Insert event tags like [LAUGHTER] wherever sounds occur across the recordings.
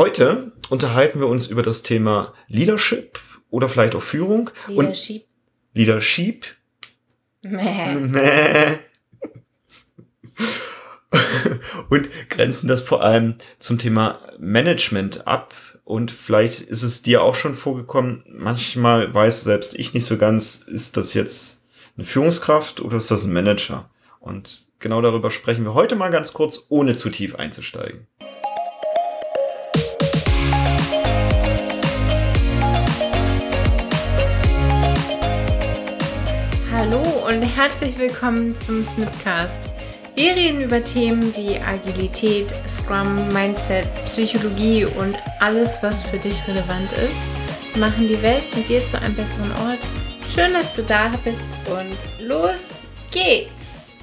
Heute unterhalten wir uns über das Thema Leadership oder vielleicht auch Führung. Leadership. Und Leadership. Mäh. Mäh. [LAUGHS] und grenzen das vor allem zum Thema Management ab. Und vielleicht ist es dir auch schon vorgekommen, manchmal weiß selbst ich nicht so ganz, ist das jetzt eine Führungskraft oder ist das ein Manager? Und genau darüber sprechen wir heute mal ganz kurz, ohne zu tief einzusteigen. Herzlich willkommen zum Snipcast. Wir reden über Themen wie Agilität, Scrum, Mindset, Psychologie und alles, was für dich relevant ist. Machen die Welt mit dir zu einem besseren Ort. Schön, dass du da bist und los geht's!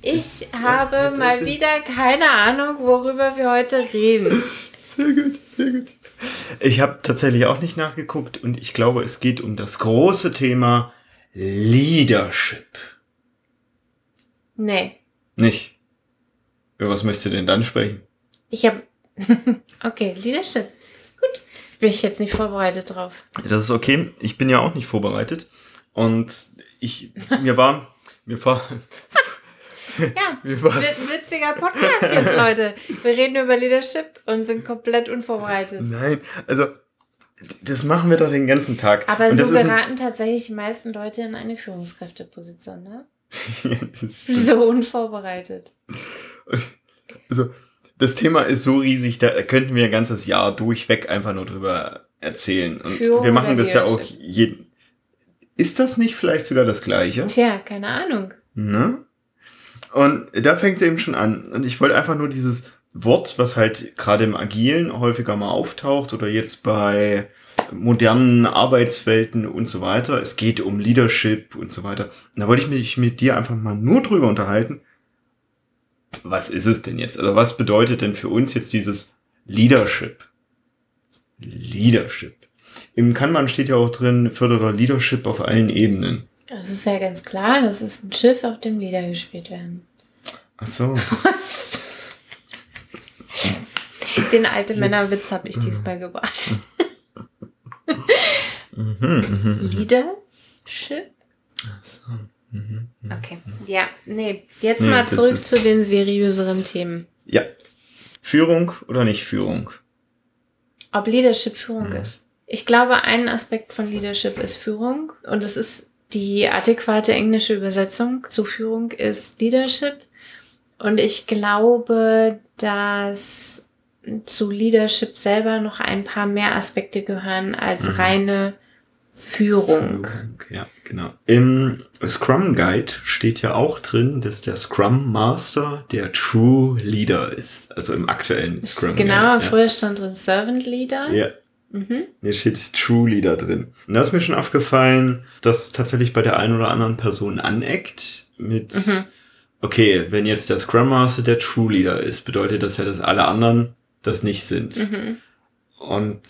Ich Ist- habe mal wieder keine Ahnung, worüber wir heute reden. [LAUGHS] Sehr gut, sehr gut. Ich habe tatsächlich auch nicht nachgeguckt und ich glaube, es geht um das große Thema Leadership. Nee, Nicht? Über was möchtest du denn dann sprechen? ich habe. [LAUGHS] okay, Leadership. Gut. Bin ich jetzt nicht vorbereitet drauf. Das ist okay. Ich bin ja auch nicht vorbereitet. Und ich, mir war, mir war, [LAUGHS] Ja, witziger Podcast jetzt, Leute. Wir reden über Leadership und sind komplett unvorbereitet. nein, also, das machen wir doch den ganzen Tag. Aber und so geraten tatsächlich die meisten Leute in eine Führungskräfteposition, ne? [LAUGHS] Ja, So unvorbereitet. Also, das Thema ist so riesig, da könnten wir ein ganzes Jahr durchweg einfach nur drüber erzählen. Und Führung wir machen das ja auch jeden. Ist das nicht vielleicht sogar das Gleiche? Tja, keine Ahnung. Ne? Und da fängt es eben schon an. Und ich wollte einfach nur dieses Wort, was halt gerade im Agilen häufiger mal auftaucht oder jetzt bei modernen Arbeitswelten und so weiter. Es geht um Leadership und so weiter. Und da wollte ich mich mit dir einfach mal nur drüber unterhalten. Was ist es denn jetzt? Also was bedeutet denn für uns jetzt dieses Leadership? Leadership. Im Kanban steht ja auch drin, fördere Leadership auf allen Ebenen. Das ist ja ganz klar, das ist ein Schiff, auf dem Lieder gespielt werden. Ach so. [LAUGHS] Den alte Männerwitz habe ich diesmal gebracht. Mhm, mhm, mhm. Leadership? So. Mhm, mhm. Okay. Ja, nee. Jetzt Nee, mal zurück zu den seriöseren Themen. Ja. Führung oder nicht Führung? ob Leadership Führung Mhm. ist. Ich glaube, ein Aspekt von Leadership ist Führung und es ist die adäquate englische Übersetzung zu Führung ist Leadership. Und ich glaube, dass zu Leadership selber noch ein paar mehr Aspekte gehören als Mhm. reine Führung. Ja, genau. Im Scrum Guide steht ja auch drin, dass der Scrum Master der True Leader ist. Also im aktuellen Scrum Genau, Guide. früher stand drin Servant Leader. Ja. ja. Mhm. Hier steht True Leader drin. Und da ist mir schon aufgefallen, dass tatsächlich bei der einen oder anderen Person aneckt mit, Mhm. okay, wenn jetzt der Scrum Master der True Leader ist, bedeutet das ja, dass alle anderen das nicht sind. Mhm. Und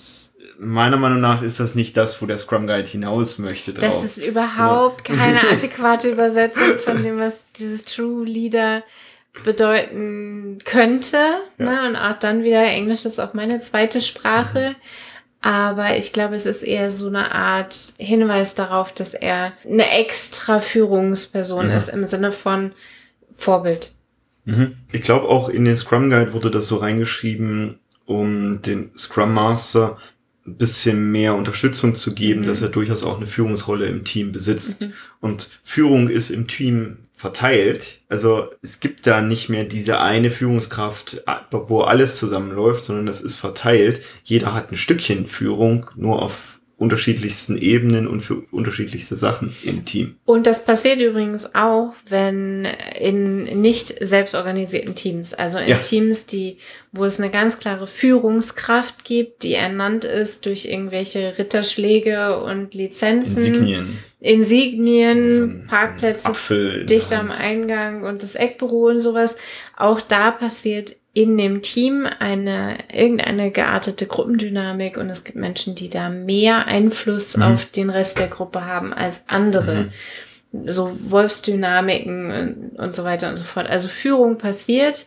meiner Meinung nach ist das nicht das, wo der Scrum Guide hinaus möchte drauf. Das ist überhaupt keine [LAUGHS] adäquate Übersetzung von dem, was dieses True Leader bedeuten könnte. Ja. Ne? Und auch dann wieder Englisch ist auch meine zweite Sprache. Aber ich glaube, es ist eher so eine Art Hinweis darauf, dass er eine extra Führungsperson Mhm. ist im Sinne von Vorbild. Mhm. Ich glaube auch in den Scrum Guide wurde das so reingeschrieben, um den Scrum Master ein bisschen mehr Unterstützung zu geben, Mhm. dass er durchaus auch eine Führungsrolle im Team besitzt. Mhm. Und Führung ist im Team verteilt. Also es gibt da nicht mehr diese eine Führungskraft, wo alles zusammenläuft, sondern das ist verteilt. Jeder hat ein Stückchen Führung, nur auf unterschiedlichsten Ebenen und für unterschiedlichste Sachen im Team. Und das passiert übrigens auch, wenn in nicht selbstorganisierten Teams, also in Ja. Teams, die, wo es eine ganz klare Führungskraft gibt, die ernannt ist durch irgendwelche Ritterschläge und Lizenzen, Insignien. Insignien, So ein- so Parkplätze in dicht am. Eingang und das Eckbüro und sowas. Auch da passiert in dem Team eine irgendeine geartete Gruppendynamik und es gibt Menschen, die da mehr Einfluss Mhm. auf den Rest der Gruppe haben als andere. So Wolfsdynamiken und, und so weiter und so fort. Also Führung passiert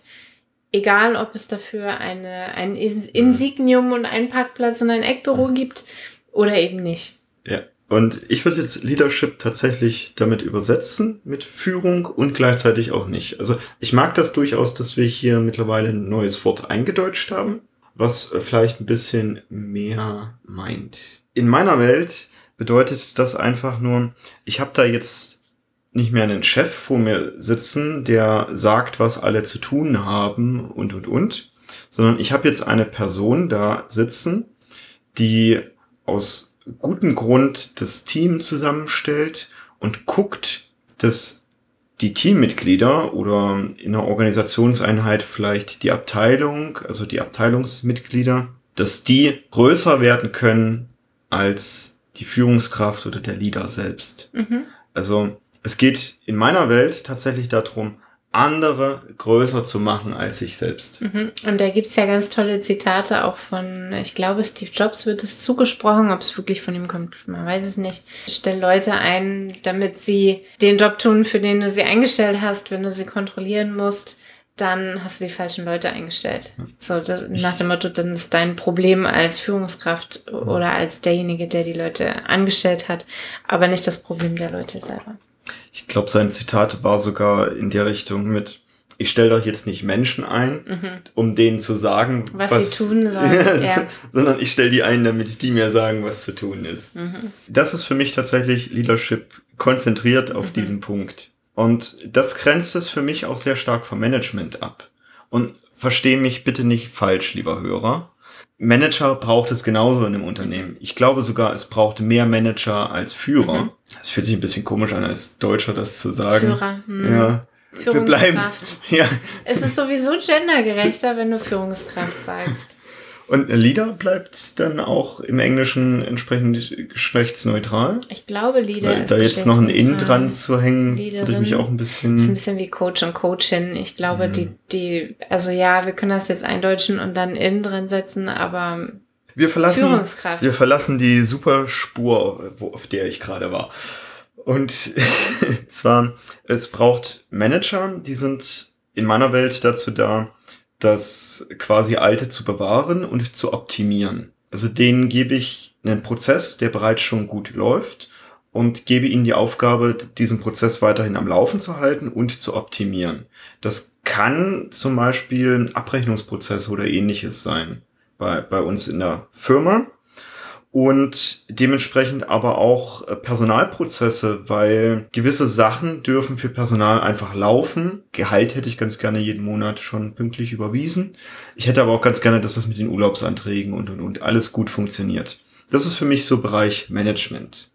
Egal, ob es dafür eine, ein Insignium und einen Parkplatz und ein Eckbüro gibt oder eben nicht. Ja. Und ich würde jetzt Leadership tatsächlich damit übersetzen, mit Führung und gleichzeitig auch nicht. Also ich mag das durchaus, dass wir hier mittlerweile ein neues Wort eingedeutscht haben, was vielleicht ein bisschen mehr meint. In meiner Welt bedeutet das einfach nur, ich habe da jetzt nicht mehr einen Chef vor mir sitzen, der sagt, was alle zu tun haben und, und, und, sondern ich habe jetzt eine Person da sitzen, die aus gutem Grund das Team zusammenstellt und guckt, dass die Teammitglieder oder in einer Organisationseinheit vielleicht die Abteilung, also die Abteilungsmitglieder, dass die größer werden können als die Führungskraft oder der Leader selbst. Mhm. Also es geht in meiner Welt tatsächlich darum, andere größer zu machen als sich selbst. Mhm. Und da gibt's ja ganz tolle Zitate auch von, ich glaube, Steve Jobs wird es zugesprochen, ob es wirklich von ihm kommt, man weiß es nicht. Stell Leute ein, damit sie den Job tun, für den du sie eingestellt hast, wenn du sie kontrollieren musst dann hast du die falschen Leute eingestellt. So, das, nach dem Motto, dann ist dein Problem als Führungskraft oder als derjenige, der die Leute angestellt hat, aber nicht das Problem der Leute selber. Ich glaube, sein Zitat war sogar in der Richtung mit, ich stelle doch jetzt nicht Menschen ein, mhm. um denen zu sagen, was, was sie tun [LAUGHS] sollen, ja. sondern ich stelle die ein, damit die mir sagen, was zu tun ist. Mhm. Das ist für mich tatsächlich Leadership konzentriert auf mhm. diesen Punkt. Und das grenzt es für mich auch sehr stark vom Management ab. Und verstehe mich bitte nicht falsch, lieber Hörer. Manager braucht es genauso in einem Unternehmen. Ich glaube sogar, es braucht mehr Manager als Führer. Mhm. Das fühlt sich ein bisschen komisch an, als Deutscher das zu sagen. Führer. Hm. Ja. Wir bleiben. [LAUGHS] Ja. Es ist sowieso gendergerechter, wenn du Führungskraft sagst. Und Leader bleibt dann auch im Englischen entsprechend geschlechtsneutral. Ich glaube, Leader Weil ist Da jetzt noch ein In dran zu hängen, würde ich mich auch ein bisschen. Ist ein bisschen wie Coach und Coachin. Ich glaube, mhm. die, die, also ja, wir können das jetzt eindeutschen und dann In dran setzen, aber wir verlassen, Führungskraft. Wir verlassen die Superspur, wo, auf der ich gerade war. Und [LAUGHS] zwar, es braucht Manager, die sind in meiner Welt dazu da, das quasi Alte zu bewahren und zu optimieren. Also denen gebe ich einen Prozess, der bereits schon gut läuft und gebe ihnen die Aufgabe, diesen Prozess weiterhin am Laufen zu halten und zu optimieren. Das kann zum Beispiel Abrechnungsprozesse oder ähnliches sein bei, bei uns in der Firma und dementsprechend aber auch äh, Personalprozesse, weil gewisse Sachen dürfen für Personal einfach laufen. Gehalt hätte ich ganz gerne jeden Monat schon pünktlich überwiesen. Ich hätte aber auch ganz gerne, dass das mit den Urlaubsanträgen und und und alles gut funktioniert. Das ist für mich so Bereich Management.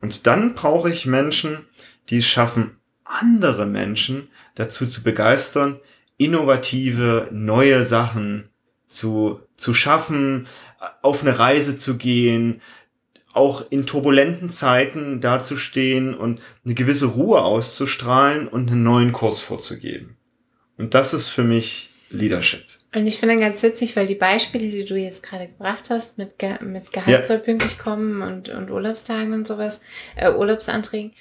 Und dann brauche ich Menschen, die es schaffen, andere Menschen dazu zu begeistern, innovative, neue Sachen zu, zu schaffen, auf eine Reise zu gehen, auch in turbulenten Zeiten dazustehen und eine gewisse Ruhe auszustrahlen und einen neuen Kurs vorzugeben. Und das ist für mich Leadership. Und ich finde ganz witzig, weil die Beispiele, die du jetzt gerade gebracht hast, mit, Ge mit Gehalt ja. soll pünktlich kommen und, und Urlaubstagen und sowas, äh, Urlaubsanträgen,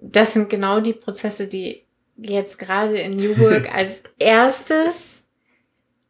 das sind genau die Prozesse, die jetzt gerade in New Work [LAUGHS] als erstes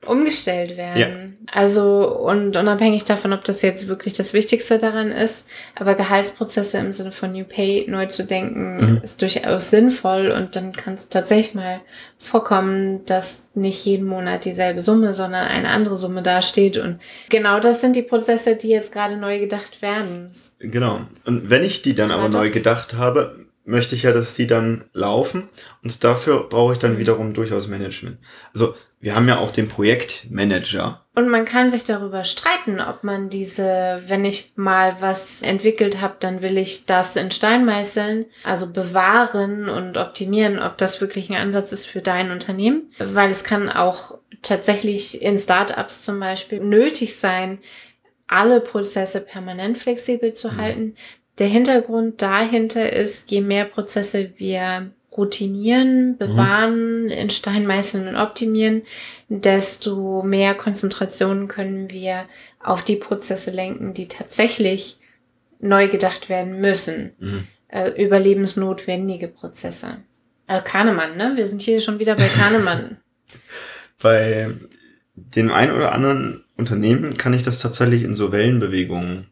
umgestellt werden. Ja. Also und unabhängig davon, ob das jetzt wirklich das Wichtigste daran ist, aber Gehaltsprozesse im Sinne von New Pay neu zu denken, mhm. ist durchaus sinnvoll und dann kann es tatsächlich mal vorkommen, dass nicht jeden Monat dieselbe Summe, sondern eine andere Summe dasteht und genau das sind die Prozesse, die jetzt gerade neu gedacht werden. Genau. Und wenn ich die dann aber neu gedacht habe, möchte ich ja, dass die dann laufen und dafür brauche ich dann mhm. wiederum durchaus Management. Also wir haben ja auch den Projektmanager. Und man kann sich darüber streiten, ob man diese, wenn ich mal was entwickelt habe, dann will ich das in Stein meißeln, also bewahren und optimieren, ob das wirklich ein Ansatz ist für dein Unternehmen. Weil es kann auch tatsächlich in Startups zum Beispiel nötig sein, alle Prozesse permanent flexibel zu mhm. halten. Der Hintergrund dahinter ist, je mehr Prozesse wir routinieren, bewahren, mhm. in Stein meißeln und optimieren, desto mehr Konzentration können wir auf die Prozesse lenken, die tatsächlich neu gedacht werden müssen. Mhm. Äh, überlebensnotwendige Prozesse. Äh, Kahnemann, ne? Wir sind hier schon wieder bei Kahnemann. [LAUGHS] bei dem einen oder anderen Unternehmen kann ich das tatsächlich in so Wellenbewegungen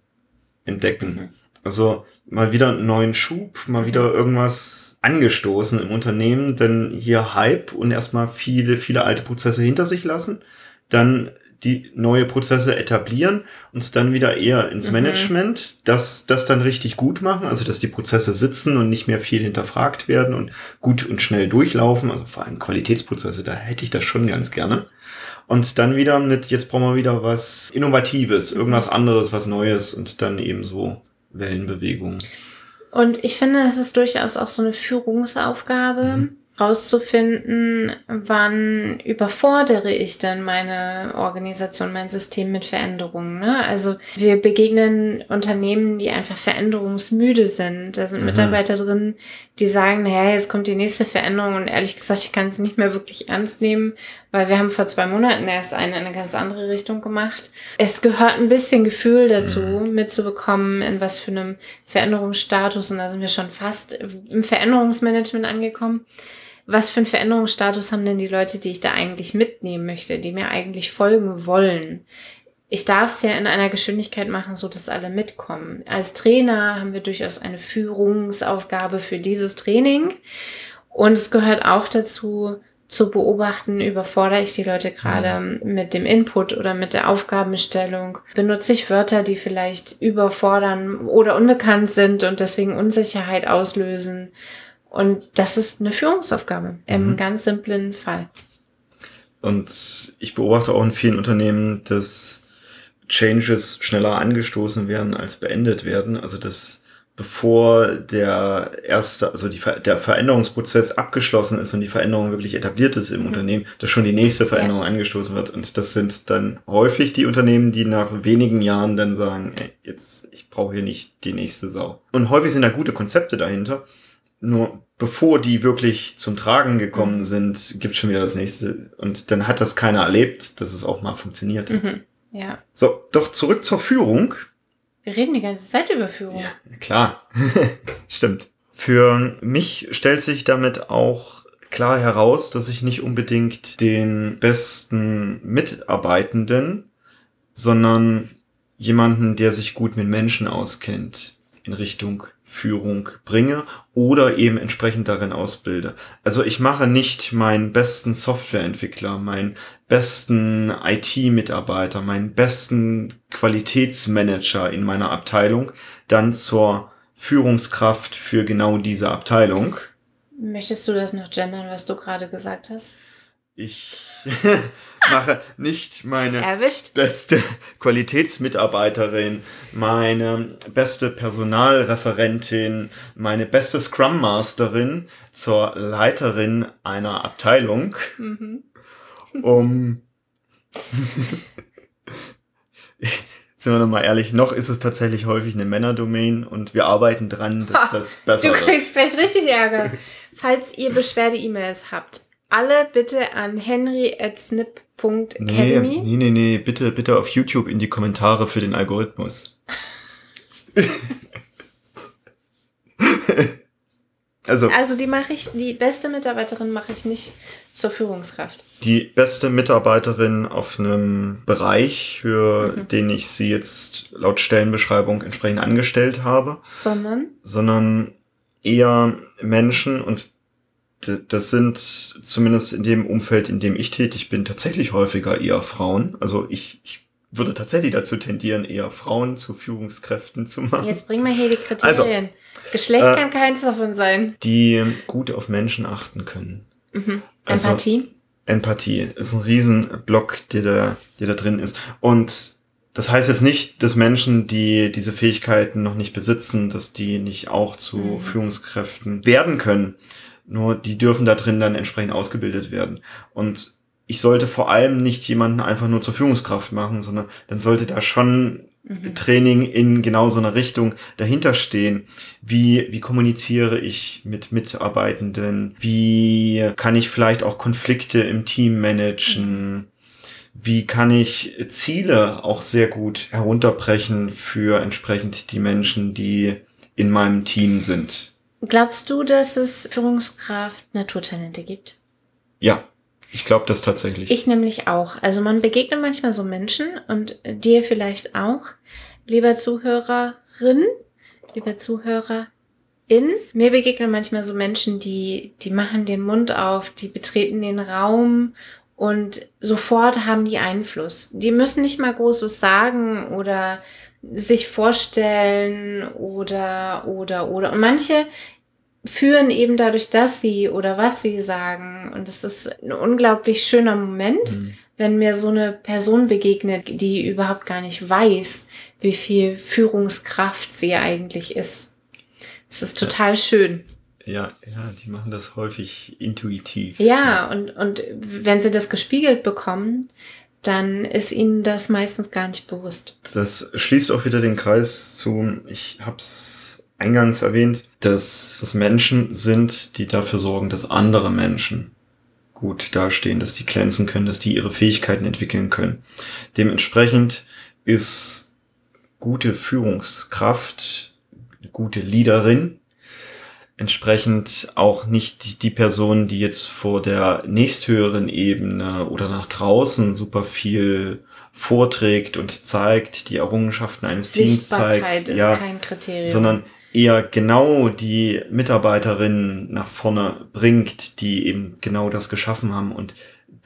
entdecken. Mhm. Also mal wieder einen neuen Schub, mal mhm. wieder irgendwas angestoßen im Unternehmen, denn hier Hype und erstmal viele, viele alte Prozesse hinter sich lassen, dann die neue Prozesse etablieren und dann wieder eher ins mhm. Management, dass das dann richtig gut machen, also dass die Prozesse sitzen und nicht mehr viel hinterfragt werden und gut und schnell durchlaufen, also vor allem Qualitätsprozesse, da hätte ich das schon ganz gerne. Und dann wieder mit, jetzt brauchen wir wieder was Innovatives, irgendwas anderes, was Neues und dann eben so Wellenbewegungen. Und ich finde, das ist durchaus auch so eine Führungsaufgabe. Mhm rauszufinden, wann überfordere ich denn meine Organisation, mein System mit Veränderungen. Ne? Also wir begegnen Unternehmen, die einfach veränderungsmüde sind. Da sind mhm. Mitarbeiter drin, die sagen, naja, jetzt kommt die nächste Veränderung und ehrlich gesagt, ich kann es nicht mehr wirklich ernst nehmen, weil wir haben vor zwei Monaten erst eine in eine ganz andere Richtung gemacht. Es gehört ein bisschen Gefühl dazu, mhm. mitzubekommen, in was für einem Veränderungsstatus, und da sind wir schon fast im Veränderungsmanagement angekommen was für einen Veränderungsstatus haben denn die Leute, die ich da eigentlich mitnehmen möchte, die mir eigentlich folgen wollen? Ich darf es ja in einer Geschwindigkeit machen, so dass alle mitkommen. Als Trainer haben wir durchaus eine Führungsaufgabe für dieses Training. Und es gehört auch dazu, zu beobachten, überfordere ich die Leute gerade mhm. mit dem Input oder mit der Aufgabenstellung? Benutze ich Wörter, die vielleicht überfordern oder unbekannt sind und deswegen Unsicherheit auslösen? Und das ist eine Führungsaufgabe im mhm. ganz simplen Fall. Und ich beobachte auch in vielen Unternehmen, dass Changes schneller angestoßen werden als beendet werden. Also dass bevor der erste, also die, der Veränderungsprozess abgeschlossen ist und die Veränderung wirklich etabliert ist im mhm. Unternehmen, dass schon die nächste Veränderung ja. angestoßen wird. Und das sind dann häufig die Unternehmen, die nach wenigen Jahren dann sagen, ey, jetzt, ich brauche hier nicht die nächste Sau. Und häufig sind da gute Konzepte dahinter. Nur bevor die wirklich zum Tragen gekommen mhm. sind, gibt schon wieder das nächste. Und dann hat das keiner erlebt, dass es auch mal funktioniert hat. Mhm. Ja. So, doch zurück zur Führung. Wir reden die ganze Zeit über Führung. Ja, klar. [LAUGHS] Stimmt. Für mich stellt sich damit auch klar heraus, dass ich nicht unbedingt den besten Mitarbeitenden, sondern jemanden, der sich gut mit Menschen auskennt, in Richtung Führung bringe oder eben entsprechend darin ausbilde. Also ich mache nicht meinen besten Softwareentwickler, meinen besten IT-Mitarbeiter, meinen besten Qualitätsmanager in meiner Abteilung dann zur Führungskraft für genau diese Abteilung. Möchtest du das noch gendern, was du gerade gesagt hast? Ich [LAUGHS] mache nicht meine Erwischt. beste Qualitätsmitarbeiterin, meine beste Personalreferentin, meine beste Scrum Masterin zur Leiterin einer Abteilung, mhm. Um [LAUGHS] sind wir nochmal ehrlich, noch ist es tatsächlich häufig eine Männerdomain und wir arbeiten dran, dass das besser wird. Du kriegst wird. gleich richtig Ärger. Falls ihr Beschwerde-E-Mails habt, alle bitte an henry.snip.academy. Nee, nee, nee, bitte, bitte auf YouTube in die Kommentare für den Algorithmus. [LAUGHS] also, also die mache ich, die beste Mitarbeiterin mache ich nicht zur Führungskraft. Die beste Mitarbeiterin auf einem Bereich, für mhm. den ich sie jetzt laut Stellenbeschreibung entsprechend angestellt habe. Sondern? Sondern eher Menschen und das sind zumindest in dem Umfeld, in dem ich tätig bin, tatsächlich häufiger eher Frauen. Also ich, ich würde tatsächlich dazu tendieren, eher Frauen zu Führungskräften zu machen. Jetzt bringen wir hier die Kriterien. Also, Geschlecht äh, kann keins davon sein. Die gut auf Menschen achten können. Mhm. Also, Empathie? Empathie ist ein Riesenblock, der da, der da drin ist. Und das heißt jetzt nicht, dass Menschen, die diese Fähigkeiten noch nicht besitzen, dass die nicht auch zu mhm. Führungskräften werden können. Nur die dürfen da drin dann entsprechend ausgebildet werden. Und ich sollte vor allem nicht jemanden einfach nur zur Führungskraft machen, sondern dann sollte da schon mhm. Training in genau so einer Richtung dahinter stehen. Wie, wie kommuniziere ich mit Mitarbeitenden? Wie kann ich vielleicht auch Konflikte im Team managen? Mhm. Wie kann ich Ziele auch sehr gut herunterbrechen für entsprechend die Menschen, die in meinem Team sind? Glaubst du, dass es Führungskraft Naturtalente gibt? Ja. Ich glaube das tatsächlich. Ich nämlich auch. Also man begegnet manchmal so Menschen und dir vielleicht auch, lieber Zuhörerin, lieber Zuhörer, in. Mir begegnen manchmal so Menschen, die, die machen den Mund auf, die betreten den Raum und sofort haben die Einfluss. Die müssen nicht mal groß was sagen oder sich vorstellen oder, oder, oder. Und manche führen eben dadurch, dass sie oder was sie sagen. Und es ist ein unglaublich schöner Moment, mhm. wenn mir so eine Person begegnet, die überhaupt gar nicht weiß, wie viel Führungskraft sie eigentlich ist. Es ist total ja. schön. Ja, ja, die machen das häufig intuitiv. Ja, ja, Und, und wenn sie das gespiegelt bekommen, dann ist ihnen das meistens gar nicht bewusst. Das schließt auch wieder den Kreis zu, ich habe es eingangs erwähnt, dass es Menschen sind, die dafür sorgen, dass andere Menschen gut dastehen, dass die glänzen können, dass die ihre Fähigkeiten entwickeln können. Dementsprechend ist gute Führungskraft gute Leaderin. Entsprechend auch nicht die Person, die jetzt vor der nächsthöheren Ebene oder nach draußen super viel vorträgt und zeigt, die Errungenschaften eines Teams zeigt. Ist ja, kein Kriterium. Sondern eher genau die Mitarbeiterinnen nach vorne bringt, die eben genau das geschaffen haben und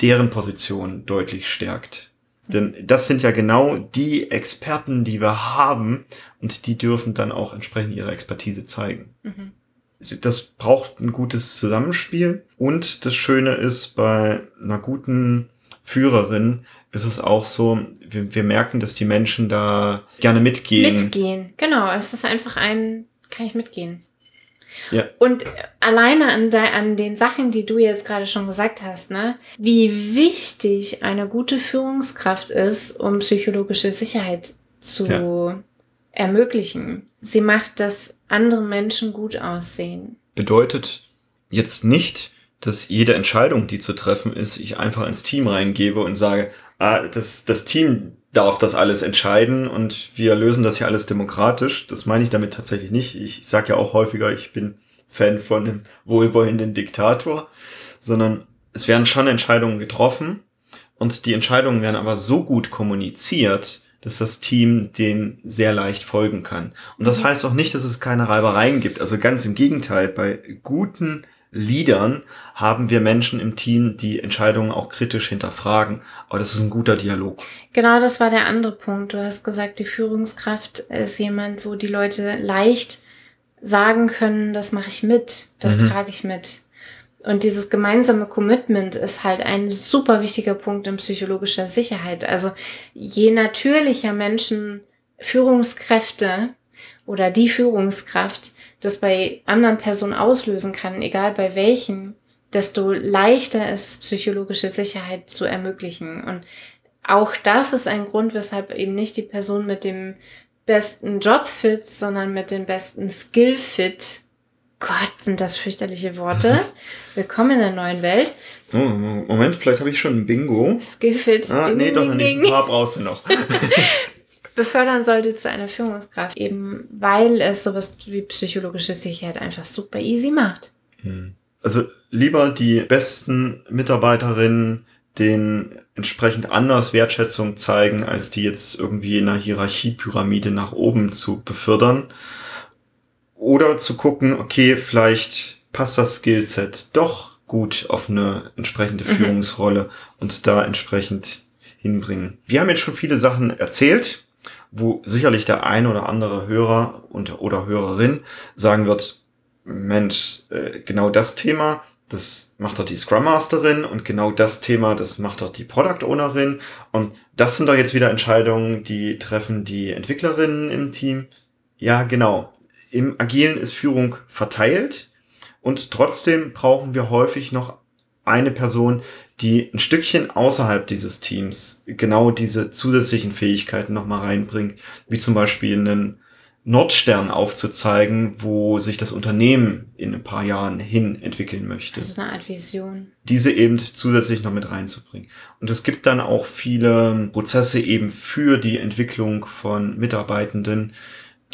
deren Position deutlich stärkt. Denn das sind ja genau die Experten, die wir haben und die dürfen dann auch entsprechend ihre Expertise zeigen. Mhm. Das braucht ein gutes Zusammenspiel und das Schöne ist, bei einer guten Führerin ist es auch so, wir, wir merken, dass die Menschen da gerne mitgehen. Mitgehen, genau. Es ist einfach ein, kann ich mitgehen. Ja. Und alleine an, de, an den Sachen, die du jetzt gerade schon gesagt hast, ne, wie wichtig eine gute Führungskraft ist, um psychologische Sicherheit zu ja. ermöglichen. Sie macht, dass andere Menschen gut aussehen. Bedeutet jetzt nicht, dass jede Entscheidung, die zu treffen ist, ich einfach ins Team reingebe und sage, ah, das, das Team darf das alles entscheiden und wir lösen das hier alles demokratisch. Das meine ich damit tatsächlich nicht. Ich sage ja auch häufiger, ich bin Fan von einem wohlwollenden Diktator, sondern es werden schon Entscheidungen getroffen und die Entscheidungen werden aber so gut kommuniziert, dass das Team den sehr leicht folgen kann. Und das mhm. heißt auch nicht, dass es keine Reibereien gibt. Also ganz im Gegenteil, bei guten Leadern haben wir Menschen im Team, die Entscheidungen auch kritisch hinterfragen. Aber das ist ein guter Dialog. Genau, das war der andere Punkt. Du hast gesagt, die Führungskraft ist jemand, wo die Leute leicht sagen können, das mache ich mit, das mhm. trage ich mit. Und dieses gemeinsame Commitment ist halt ein super wichtiger Punkt in psychologischer Sicherheit. Also je natürlicher Menschen Führungskräfte oder die Führungskraft das bei anderen Personen auslösen kann, egal bei welchen, desto leichter ist psychologische Sicherheit zu ermöglichen. Und auch das ist ein Grund, weshalb eben nicht die Person mit dem besten Jobfit, sondern mit dem besten Skillfit. Gott, sind das fürchterliche Worte. [LAUGHS] Willkommen in der neuen Welt. Oh, Moment, vielleicht habe ich schon ein Bingo. Skillfit. Ah, nee, doch noch nicht. Ein paar brauchst du noch. [LAUGHS] befördern sollte zu einer Führungskraft, eben weil es sowas wie psychologische Sicherheit einfach super easy macht. Hm. Also lieber die besten Mitarbeiterinnen den entsprechend anders Wertschätzung zeigen, als die jetzt irgendwie in einer Hierarchiepyramide nach oben zu befördern. Oder zu gucken, okay, vielleicht passt das Skillset doch gut auf eine entsprechende mhm. Führungsrolle und da entsprechend hinbringen. Wir haben jetzt schon viele Sachen erzählt wo sicherlich der ein oder andere Hörer und oder Hörerin sagen wird, Mensch, äh, genau das Thema, das macht doch die Scrum Masterin und genau das Thema, das macht doch die Product Ownerin und das sind doch jetzt wieder Entscheidungen, die treffen die Entwicklerinnen im Team. Ja, genau. Im Agilen ist Führung verteilt und trotzdem brauchen wir häufig noch eine Person, die ein Stückchen außerhalb dieses Teams genau diese zusätzlichen Fähigkeiten nochmal reinbringt, wie zum Beispiel einen Nordstern aufzuzeigen, wo sich das Unternehmen in ein paar Jahren hin entwickeln möchte. Das ist eine Art Vision. Diese eben zusätzlich noch mit reinzubringen. Und es gibt dann auch viele Prozesse eben für die Entwicklung von Mitarbeitenden,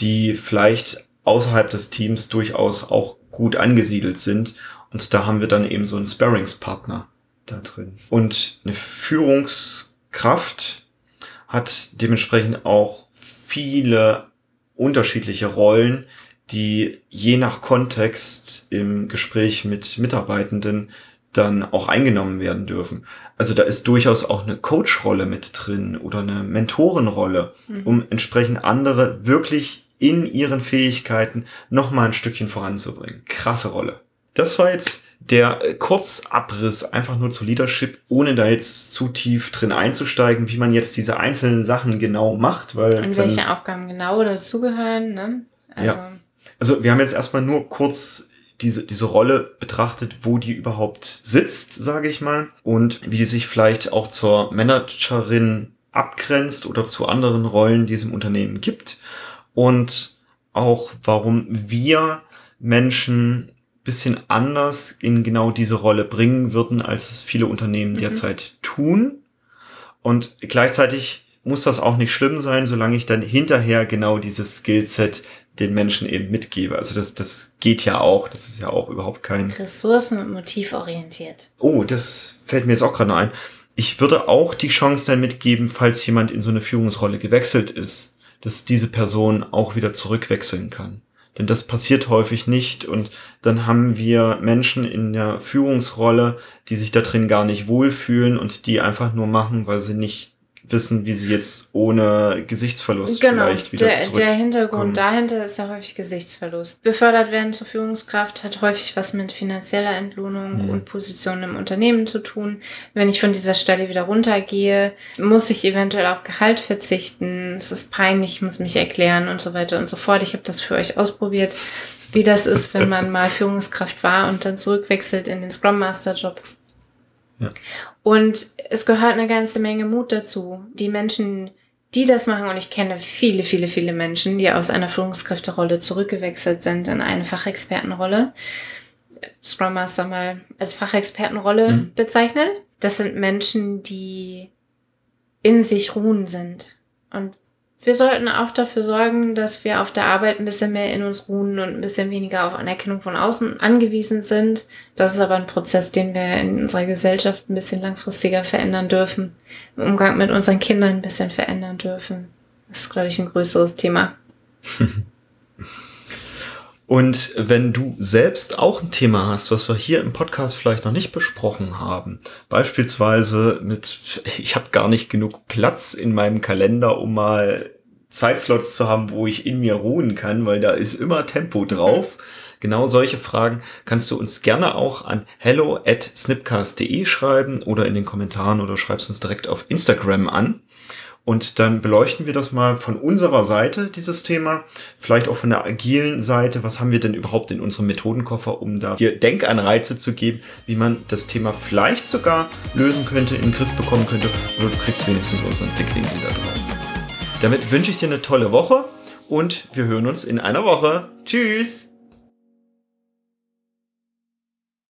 die vielleicht außerhalb des Teams durchaus auch gut angesiedelt sind. Und da haben wir dann eben so einen Sparringspartner da drin. Und eine Führungskraft hat dementsprechend auch viele unterschiedliche Rollen, die je nach Kontext im Gespräch mit Mitarbeitenden dann auch eingenommen werden dürfen. Also da ist durchaus auch eine Coach-Rolle mit drin oder eine Mentorenrolle, mhm. um entsprechend andere wirklich in ihren Fähigkeiten noch mal ein Stückchen voranzubringen. Krasse Rolle. Das war jetzt der Kurzabriss einfach nur zu Leadership, ohne da jetzt zu tief drin einzusteigen, wie man jetzt diese einzelnen Sachen genau macht, weil. Und welche Aufgaben genau dazugehören, ne? Also. Ja. Also wir haben jetzt erstmal nur kurz diese, diese Rolle betrachtet, wo die überhaupt sitzt, sage ich mal, und wie die sich vielleicht auch zur Managerin abgrenzt oder zu anderen Rollen, die es im Unternehmen gibt. Und auch warum wir Menschen bisschen anders in genau diese Rolle bringen würden, als es viele Unternehmen mhm. derzeit tun. Und gleichzeitig muss das auch nicht schlimm sein, solange ich dann hinterher genau dieses Skillset den Menschen eben mitgebe. Also das, das geht ja auch. Das ist ja auch überhaupt kein... Ressourcen- und motivorientiert. Oh, das fällt mir jetzt auch gerade ein. Ich würde auch die Chance dann mitgeben, falls jemand in so eine Führungsrolle gewechselt ist, dass diese Person auch wieder zurückwechseln kann. Denn das passiert häufig nicht. Und dann haben wir Menschen in der Führungsrolle, die sich da drin gar nicht wohlfühlen und die einfach nur machen, weil sie nicht wissen, wie sie jetzt ohne Gesichtsverlust genau, vielleicht wieder der, der Hintergrund dahinter ist ja häufig Gesichtsverlust. Befördert werden zur Führungskraft hat häufig was mit finanzieller Entlohnung mhm. und Position im Unternehmen zu tun. Wenn ich von dieser Stelle wieder runtergehe, muss ich eventuell auf Gehalt verzichten. Es ist peinlich, ich muss mich erklären und so weiter und so fort. Ich habe das für euch ausprobiert, wie das ist, wenn man mal Führungskraft war und dann zurückwechselt in den Scrum Master Job. Ja. Und es gehört eine ganze Menge Mut dazu. Die Menschen, die das machen, und ich kenne viele, viele, viele Menschen, die aus einer Führungskräfterolle zurückgewechselt sind in eine Fachexpertenrolle. Scrum Master mal als Fachexpertenrolle mhm. bezeichnet. Das sind Menschen, die in sich ruhen sind und wir sollten auch dafür sorgen, dass wir auf der Arbeit ein bisschen mehr in uns ruhen und ein bisschen weniger auf Anerkennung von außen angewiesen sind. Das ist aber ein Prozess, den wir in unserer Gesellschaft ein bisschen langfristiger verändern dürfen, im Umgang mit unseren Kindern ein bisschen verändern dürfen. Das ist, glaube ich, ein größeres Thema. [LAUGHS] Und wenn du selbst auch ein Thema hast, was wir hier im Podcast vielleicht noch nicht besprochen haben, beispielsweise mit, ich habe gar nicht genug Platz in meinem Kalender, um mal Zeitslots zu haben, wo ich in mir ruhen kann, weil da ist immer Tempo drauf. Genau solche Fragen kannst du uns gerne auch an hello at snipcast.de schreiben oder in den Kommentaren oder schreibst uns direkt auf Instagram an. Und dann beleuchten wir das mal von unserer Seite, dieses Thema. Vielleicht auch von der agilen Seite. Was haben wir denn überhaupt in unserem Methodenkoffer, um da dir Denkanreize zu geben, wie man das Thema vielleicht sogar lösen könnte, in den Griff bekommen könnte. Oder du kriegst wenigstens unseren Blickwinkel da drauf. Damit wünsche ich dir eine tolle Woche und wir hören uns in einer Woche. Tschüss!